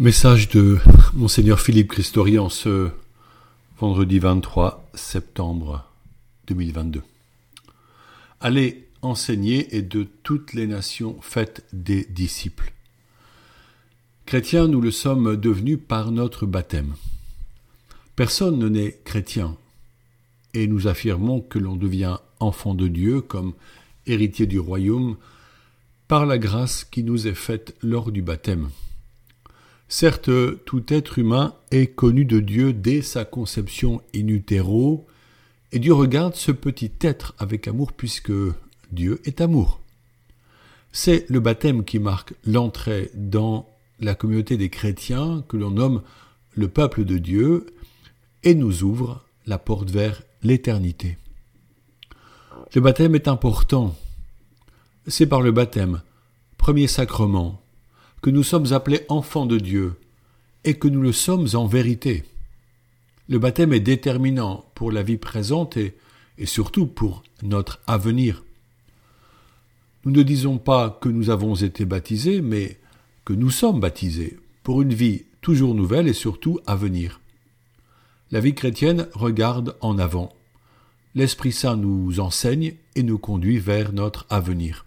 Message de Monseigneur Philippe Christori en ce vendredi 23 septembre 2022. Allez enseigner et de toutes les nations faites des disciples. Chrétiens, nous le sommes devenus par notre baptême. Personne ne n'est chrétien et nous affirmons que l'on devient enfant de Dieu comme héritier du royaume par la grâce qui nous est faite lors du baptême. Certes, tout être humain est connu de Dieu dès sa conception in utero, et Dieu regarde ce petit être avec amour puisque Dieu est amour. C'est le baptême qui marque l'entrée dans la communauté des chrétiens que l'on nomme le peuple de Dieu et nous ouvre la porte vers l'éternité. Le baptême est important. C'est par le baptême, premier sacrement, que nous sommes appelés enfants de Dieu et que nous le sommes en vérité. Le baptême est déterminant pour la vie présente et, et surtout pour notre avenir. Nous ne disons pas que nous avons été baptisés, mais que nous sommes baptisés pour une vie toujours nouvelle et surtout à venir. La vie chrétienne regarde en avant. L'Esprit Saint nous enseigne et nous conduit vers notre avenir.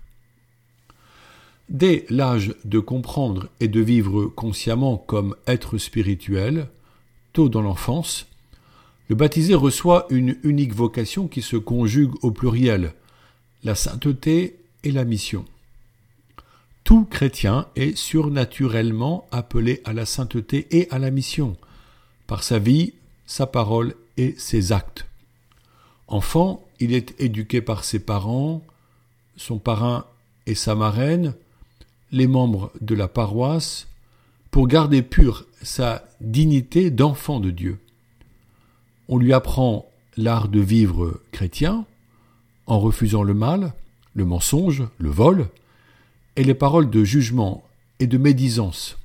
Dès l'âge de comprendre et de vivre consciemment comme être spirituel, tôt dans l'enfance, le baptisé reçoit une unique vocation qui se conjugue au pluriel, la sainteté et la mission. Tout chrétien est surnaturellement appelé à la sainteté et à la mission, par sa vie, sa parole et ses actes. Enfant, il est éduqué par ses parents, son parrain et sa marraine, les membres de la paroisse pour garder pure sa dignité d'enfant de Dieu. On lui apprend l'art de vivre chrétien en refusant le mal, le mensonge, le vol, et les paroles de jugement et de médisance.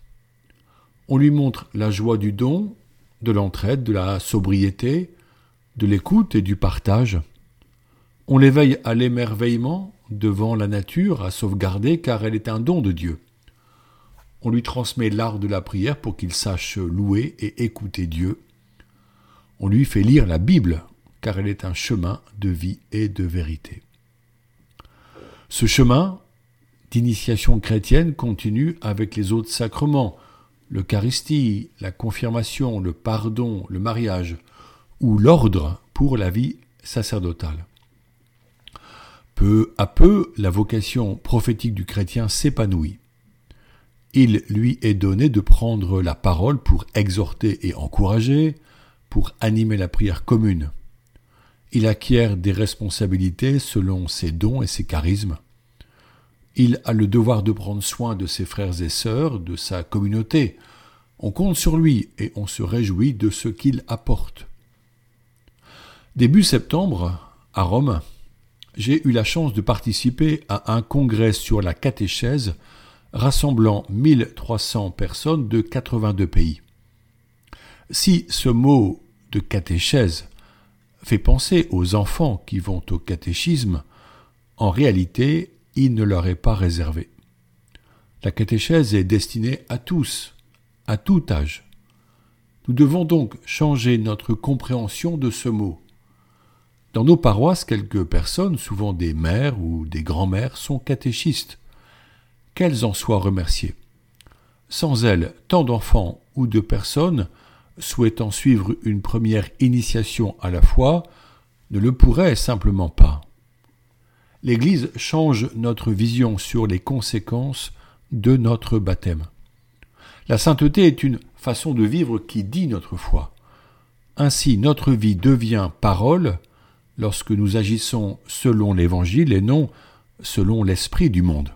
On lui montre la joie du don, de l'entraide, de la sobriété, de l'écoute et du partage. On l'éveille à l'émerveillement devant la nature à sauvegarder car elle est un don de Dieu. On lui transmet l'art de la prière pour qu'il sache louer et écouter Dieu. On lui fait lire la Bible car elle est un chemin de vie et de vérité. Ce chemin d'initiation chrétienne continue avec les autres sacrements, l'Eucharistie, la confirmation, le pardon, le mariage, ou l'ordre pour la vie sacerdotale. Peu à peu, la vocation prophétique du chrétien s'épanouit. Il lui est donné de prendre la parole pour exhorter et encourager, pour animer la prière commune. Il acquiert des responsabilités selon ses dons et ses charismes. Il a le devoir de prendre soin de ses frères et sœurs, de sa communauté. On compte sur lui et on se réjouit de ce qu'il apporte. Début septembre, à Rome, j'ai eu la chance de participer à un congrès sur la catéchèse rassemblant 1300 personnes de 82 pays. Si ce mot de catéchèse fait penser aux enfants qui vont au catéchisme, en réalité, il ne leur est pas réservé. La catéchèse est destinée à tous, à tout âge. Nous devons donc changer notre compréhension de ce mot. Dans nos paroisses, quelques personnes, souvent des mères ou des grands-mères, sont catéchistes. Qu'elles en soient remerciées. Sans elles, tant d'enfants ou de personnes souhaitant suivre une première initiation à la foi ne le pourraient simplement pas. L'Église change notre vision sur les conséquences de notre baptême. La sainteté est une façon de vivre qui dit notre foi. Ainsi notre vie devient parole, lorsque nous agissons selon l'Évangile et non selon l'esprit du monde.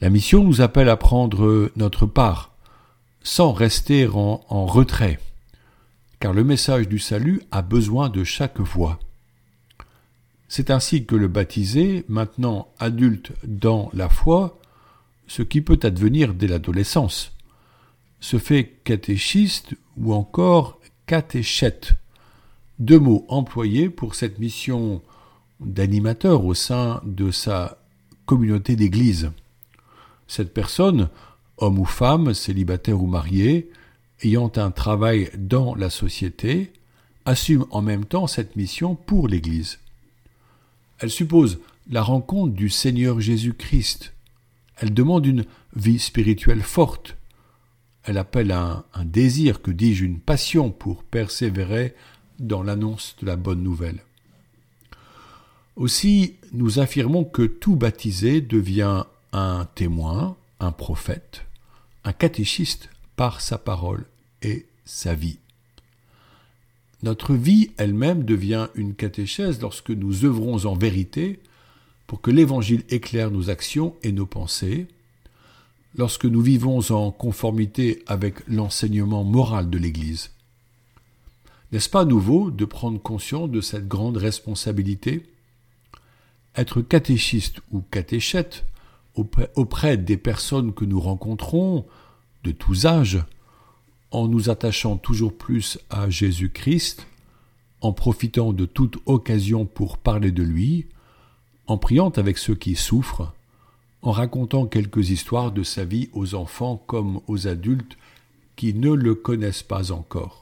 La mission nous appelle à prendre notre part, sans rester en, retrait, car le message du salut a besoin de chaque voix. C'est ainsi que le baptisé, maintenant adulte dans la foi, ce qui peut advenir dès l'adolescence, se fait catéchiste ou encore catéchète, deux mots employés pour cette mission d'animateur au sein de sa communauté d'église. Cette personne homme ou femme, célibataire ou marié, ayant un travail dans la société, assume en même temps cette mission pour l'Église. Elle suppose la rencontre du Seigneur Jésus-Christ. Elle demande une vie spirituelle forte. Elle appelle un, un désir, que dis-je, une passion pour persévérer dans l'annonce de la bonne nouvelle. Aussi, nous affirmons que tout baptisé devient un témoin, un prophète, un catéchiste par sa parole et sa vie. Notre vie elle-même devient une catéchèse lorsque nous œuvrons en vérité pour que l'Évangile éclaire nos actions et nos pensées, lorsque nous vivons en conformité avec l'enseignement moral de l'Église. N'est-ce pas nouveau de prendre conscience de cette grande responsabilité? Être catéchiste ou catéchète auprès des personnes que nous rencontrons, de tous âges, en nous attachant toujours plus à Jésus-Christ, en profitant de toute occasion pour parler de lui, en priant avec ceux qui souffrent, en racontant quelques histoires de sa vie aux enfants comme aux adultes qui ne le connaissent pas encore.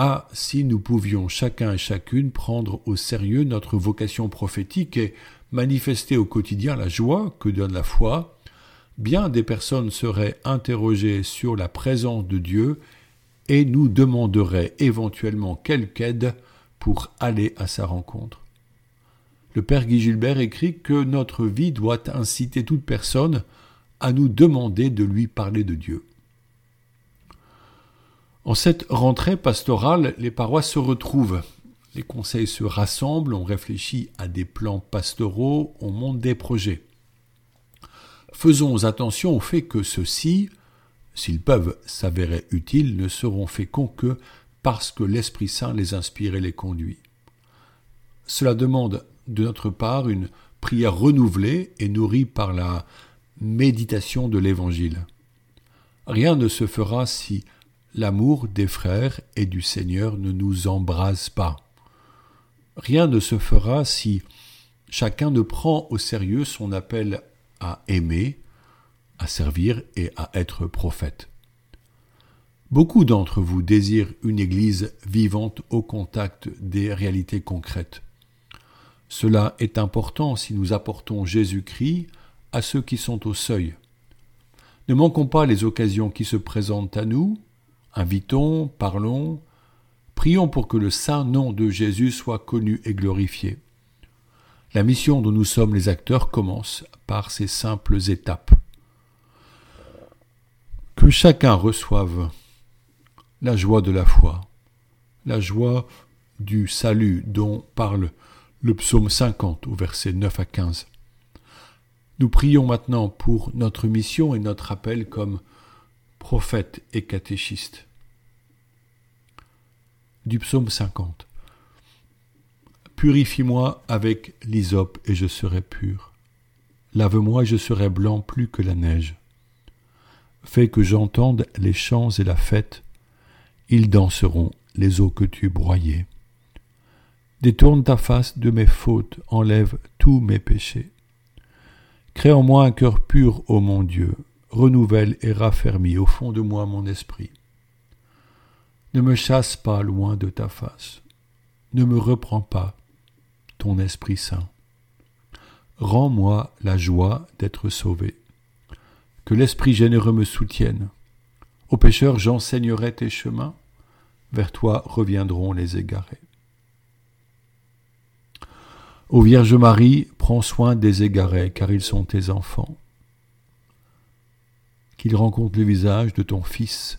Ah, si nous pouvions chacun et chacune prendre au sérieux notre vocation prophétique et manifester au quotidien la joie que donne la foi, bien des personnes seraient interrogées sur la présence de Dieu et nous demanderaient éventuellement quelque aide pour aller à sa rencontre. Le Père Guy Gilbert écrit que notre vie doit inciter toute personne à nous demander de lui parler de Dieu. En cette rentrée pastorale, les paroisses se retrouvent. Les conseils se rassemblent, on réfléchit à des plans pastoraux, on monte des projets. Faisons attention au fait que ceux-ci, s'ils peuvent s'avérer utiles, ne seront féconds que parce que l'Esprit Saint les inspire et les conduit. Cela demande de notre part une prière renouvelée et nourrie par la méditation de l'Évangile. Rien ne se fera si l'amour des frères et du Seigneur ne nous embrase pas. Rien ne se fera si chacun ne prend au sérieux son appel à aimer, à servir et à être prophète. Beaucoup d'entre vous désirent une Église vivante au contact des réalités concrètes. Cela est important si nous apportons Jésus-Christ à ceux qui sont au seuil. Ne manquons pas les occasions qui se présentent à nous, invitons, parlons, prions pour que le saint nom de Jésus soit connu et glorifié. La mission dont nous sommes les acteurs commence par ces simples étapes. Que chacun reçoive la joie de la foi, la joie du salut dont parle le psaume 50 au verset 9 à 15. Nous prions maintenant pour notre mission et notre appel comme prophète et catéchiste. Du psaume 50. Purifie-moi avec l'hysope et je serai pur. Lave-moi et je serai blanc plus que la neige. Fais que j'entende les chants et la fête. Ils danseront les eaux que tu broyais. Détourne ta face de mes fautes, enlève tous mes péchés. Crée en moi un cœur pur, ô mon Dieu, renouvelle et raffermis au fond de moi mon esprit. Ne me chasse pas loin de ta face, ne me reprends pas ton Esprit Saint. Rends-moi la joie d'être sauvé. Que l'Esprit généreux me soutienne. Aux pécheurs j'enseignerai tes chemins, vers toi reviendront les égarés. Ô Vierge Marie, prends soin des égarés, car ils sont tes enfants. Qu'ils rencontrent le visage de ton Fils